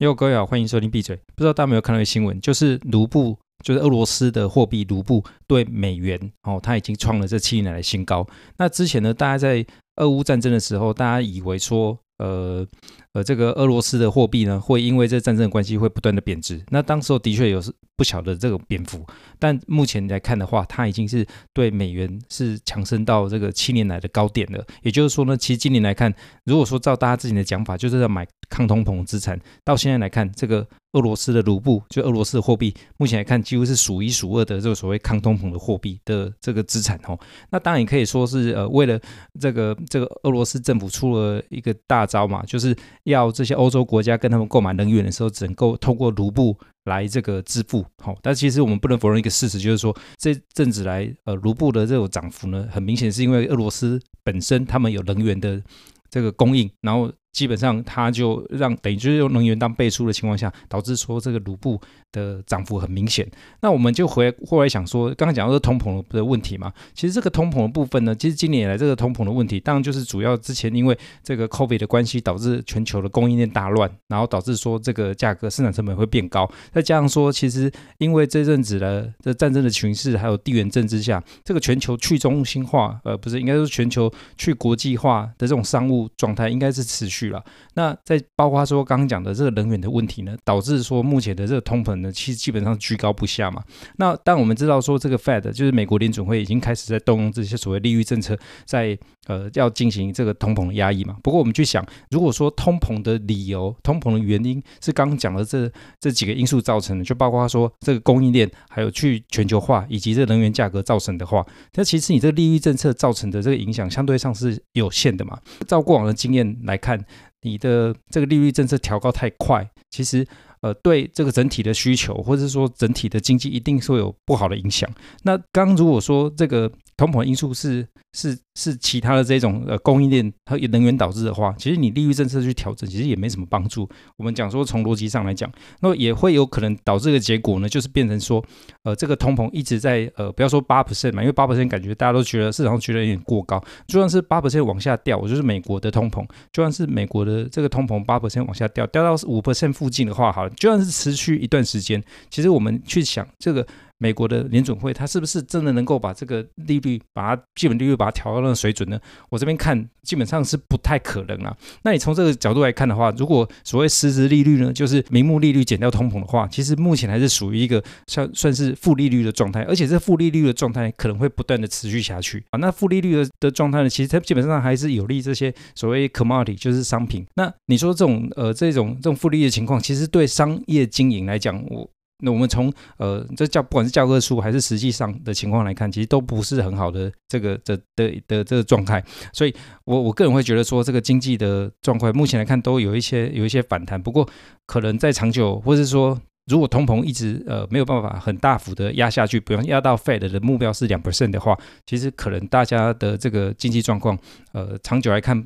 哟，各位好，欢迎收听闭嘴。不知道大家有没有看到一个新闻，就是卢布，就是俄罗斯的货币卢布对美元哦，它已经创了这七年来的新高。那之前呢，大家在俄乌战争的时候，大家以为说，呃呃，这个俄罗斯的货币呢，会因为这战争的关系会不断的贬值。那当时候的确有不小的这个贬幅，但目前来看的话，它已经是对美元是强升到这个七年来的高点了。也就是说呢，其实今年来看，如果说照大家之前的讲法，就是要买抗通膨资产，到现在来看，这个。俄罗斯的卢布，就俄罗斯的货币，目前来看几乎是数一数二的这个所谓抗通膨的货币的这个资产哦。那当然也可以说是呃，为了这个这个俄罗斯政府出了一个大招嘛，就是要这些欧洲国家跟他们购买能源的时候，只能够通过卢布来这个支付。好，但其实我们不能否认一个事实，就是说这阵子来呃卢布的这种涨幅呢，很明显是因为俄罗斯本身他们有能源的这个供应，然后。基本上，它就让等于就是用能源当背书的情况下，导致说这个卢布的涨幅很明显。那我们就回后来想说，刚刚讲到是通膨的问题嘛，其实这个通膨的部分呢，其实今年以来这个通膨的问题，当然就是主要之前因为这个 COVID 的关系，导致全球的供应链大乱，然后导致说这个价格生产成本会变高。再加上说，其实因为这阵子的这战争的形势，还有地缘政治下，这个全球去中心化，呃，不是应该说全球去国际化的这种商务状态，应该是持续。了，那在包括说刚刚讲的这个能源的问题呢，导致说目前的这个通膨呢，其实基本上居高不下嘛。那但我们知道说这个 Fed 就是美国联准会已经开始在动用这些所谓利率政策在，呃要进行这个通膨的压抑嘛。不过我们去想，如果说通膨的理由、通膨的原因是刚刚讲的这这几个因素造成的，就包括说这个供应链还有去全球化以及这个能源价格造成的话，那其实你这个利率政策造成的这个影响相对上是有限的嘛。照过往的经验来看。你的这个利率政策调高太快，其实呃对这个整体的需求，或者是说整体的经济，一定会有不好的影响。那刚如果说这个通膨因素是是是其他的这种呃供应链和能源导致的话，其实你利率政策去调整，其实也没什么帮助。我们讲说从逻辑上来讲，那也会有可能导致的结果呢，就是变成说，呃，这个通膨一直在呃，不要说八 percent 嘛，因为八 percent 感觉大家都觉得市场上觉得有点过高。就算是八 percent 往下掉，我就是美国的通膨，就算是美国的这个通膨八 percent 往下掉，掉到五 percent 附近的话，好了，就算是持续一段时间，其实我们去想这个。美国的联准会，它是不是真的能够把这个利率，把它基本利率把它调到那个水准呢？我这边看基本上是不太可能啊。那你从这个角度来看的话，如果所谓实质利率呢，就是名目利率减掉通膨的话，其实目前还是属于一个算算是负利率的状态，而且这负利率的状态可能会不断的持续下去啊。那负利率的的状态呢，其实它基本上还是有利这些所谓 commodity，就是商品。那你说这种呃这种这种负利率的情况，其实对商业经营来讲，我。那我们从呃这教不管是教科书还是实际上的情况来看，其实都不是很好的这个的的的这个状态，所以我我个人会觉得说，这个经济的状况目前来看都有一些有一些反弹，不过可能在长久，或是说如果通膨一直呃没有办法很大幅的压下去，比方压到 Fed 的目标是两 percent 的话，其实可能大家的这个经济状况呃长久来看，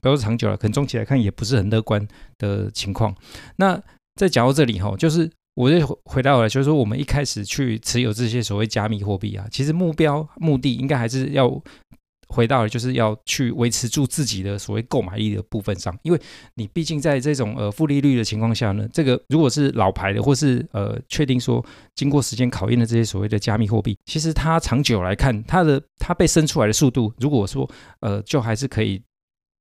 不要说长久了，可能中期来看也不是很乐观的情况。那再讲到这里哈，就是。我就回到了，就是说，我们一开始去持有这些所谓加密货币啊，其实目标目的应该还是要回到了，就是要去维持住自己的所谓购买力的部分上，因为你毕竟在这种呃负利率的情况下呢，这个如果是老牌的，或是呃确定说经过时间考验的这些所谓的加密货币，其实它长久来看，它的它被生出来的速度，如果说呃就还是可以。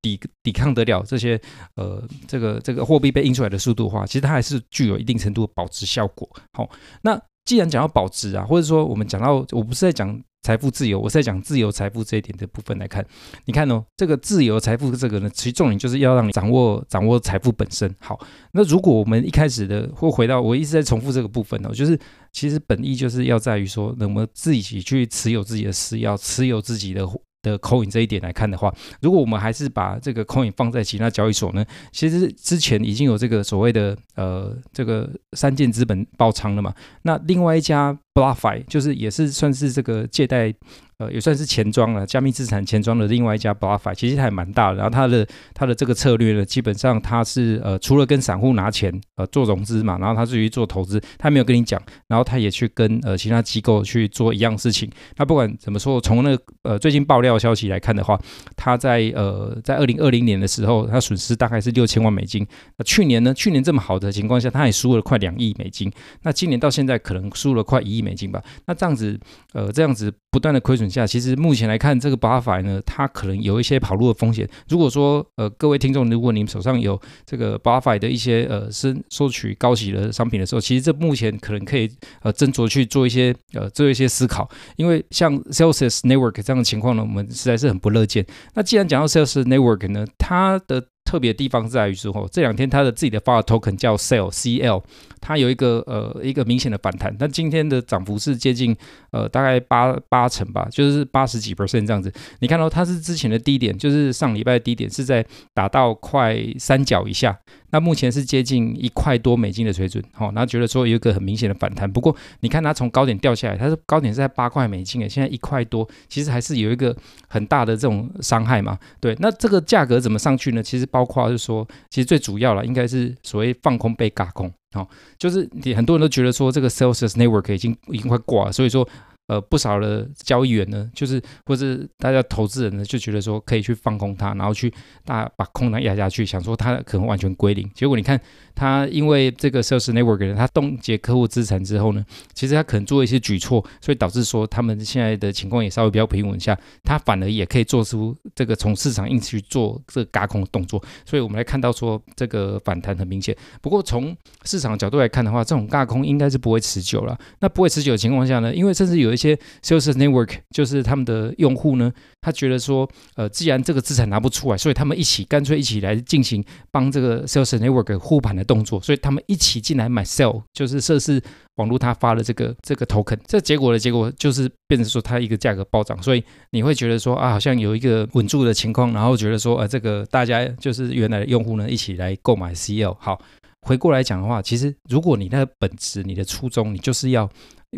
抵抵抗得了这些呃这个这个货币被印出来的速度的话，其实它还是具有一定程度的保值效果。好，那既然讲到保值啊，或者说我们讲到，我不是在讲财富自由，我是在讲自由财富这一点的部分来看，你看哦，这个自由财富这个呢，其实重点就是要让你掌握掌握财富本身。好，那如果我们一开始的或回到我一直在重复这个部分呢，就是其实本意就是要在于说，能不能自己去持有自己的私钥，持有自己的。的 coin 这一点来看的话，如果我们还是把这个 coin 放在其他交易所呢，其实之前已经有这个所谓的呃这个三件资本爆仓了嘛。那另外一家 BlockFi，就是也是算是这个借贷。呃，也算是钱庄了，加密资产钱庄的另外一家 BlockFi，其实它还蛮大的。然后它的它的这个策略呢，基本上它是呃，除了跟散户拿钱呃做融资嘛，然后它至于做投资，它没有跟你讲，然后它也去跟呃其他机构去做一样事情。那不管怎么说，从那个呃最近爆料消息来看的话，它在呃在二零二零年的时候，它损失大概是六千万美金。那去年呢，去年这么好的情况下，它也输了快两亿美金。那今年到现在可能输了快一亿美金吧。那这样子呃这样子不断的亏损。下，其实目前来看，这个巴法呢，它可能有一些跑路的风险。如果说呃，各位听众，如果你们手上有这个巴法的一些呃，是收取高息的商品的时候，其实这目前可能可以呃，斟酌去做一些呃，做一些思考。因为像 Celsius Network 这样的情况呢，我们实在是很不乐见。那既然讲到 Celsius Network 呢，它的特别的地方在于之后，这两天它的自己的发的 token 叫 CEL CL，它有一个呃一个明显的反弹，但今天的涨幅是接近呃大概八八成吧，就是八十几 percent 这样子。你看到它是之前的低点，就是上礼拜的低点是在打到快三角以下。那目前是接近一块多美金的水准，好，然后觉得说有一个很明显的反弹。不过你看它从高点掉下来，它是高点是在八块美金诶，现在一块多，其实还是有一个很大的这种伤害嘛。对，那这个价格怎么上去呢？其实包括是说，其实最主要了应该是所谓放空被轧空，好，就是你很多人都觉得说这个 Celsius Network 已经已经快挂了，所以说。呃，不少的交易员呢，就是或是大家投资人呢，就觉得说可以去放空它，然后去大把空单压下去，想说它可能完全归零。结果你看，它因为这个 Celsius Network 呢，它冻结客户资产之后呢，其实它可能做一些举措，所以导致说他们现在的情况也稍微比较平稳下，它反而也可以做出这个从市场硬去做这个轧空的动作。所以我们来看到说这个反弹很明显。不过从市场角度来看的话，这种轧空应该是不会持久了。那不会持久的情况下呢，因为甚至有一些 sales Network 就是他们的用户呢，他觉得说，呃，既然这个资产拿不出来，所以他们一起干脆一起来进行帮这个 sales Network 护盘的动作，所以他们一起进来买 sell，就是设施网络他发了这个这个 token，这结果的结果就是变成说它一个价格暴涨，所以你会觉得说啊，好像有一个稳住的情况，然后觉得说，呃，这个大家就是原来的用户呢一起来购买 CL。好，回过来讲的话，其实如果你那个本质、你的初衷，你就是要。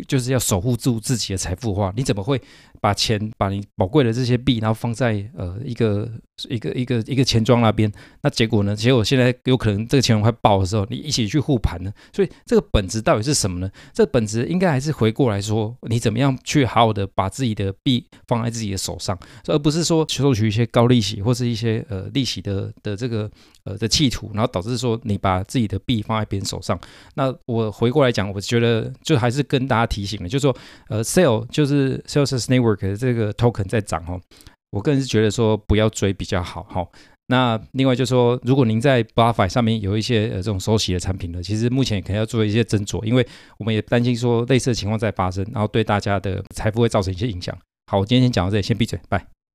就是要守护住自己的财富化，你怎么会把钱把你宝贵的这些币，然后放在呃一个一个一个一个钱庄那边？那结果呢？结果现在有可能这个钱庄快爆的时候，你一起去护盘呢？所以这个本质到底是什么呢？这本质应该还是回过来说，你怎么样去好好的把自己的币放在自己的手上，而不是说收取一些高利息或是一些呃利息的的这个呃的企图，然后导致说你把自己的币放在别人手上。那我回过来讲，我觉得就还是跟大家。提醒了，就是说，呃，Cel 就是 sales network 的这个 token 在涨哦，我个人是觉得说不要追比较好哈。那另外就是说，如果您在 BlockFi 上面有一些呃这种收息的产品呢，其实目前可能要做一些斟酌，因为我们也担心说类似的情况在发生，然后对大家的财富会造成一些影响。好，我今天先讲到这里，先闭嘴，拜。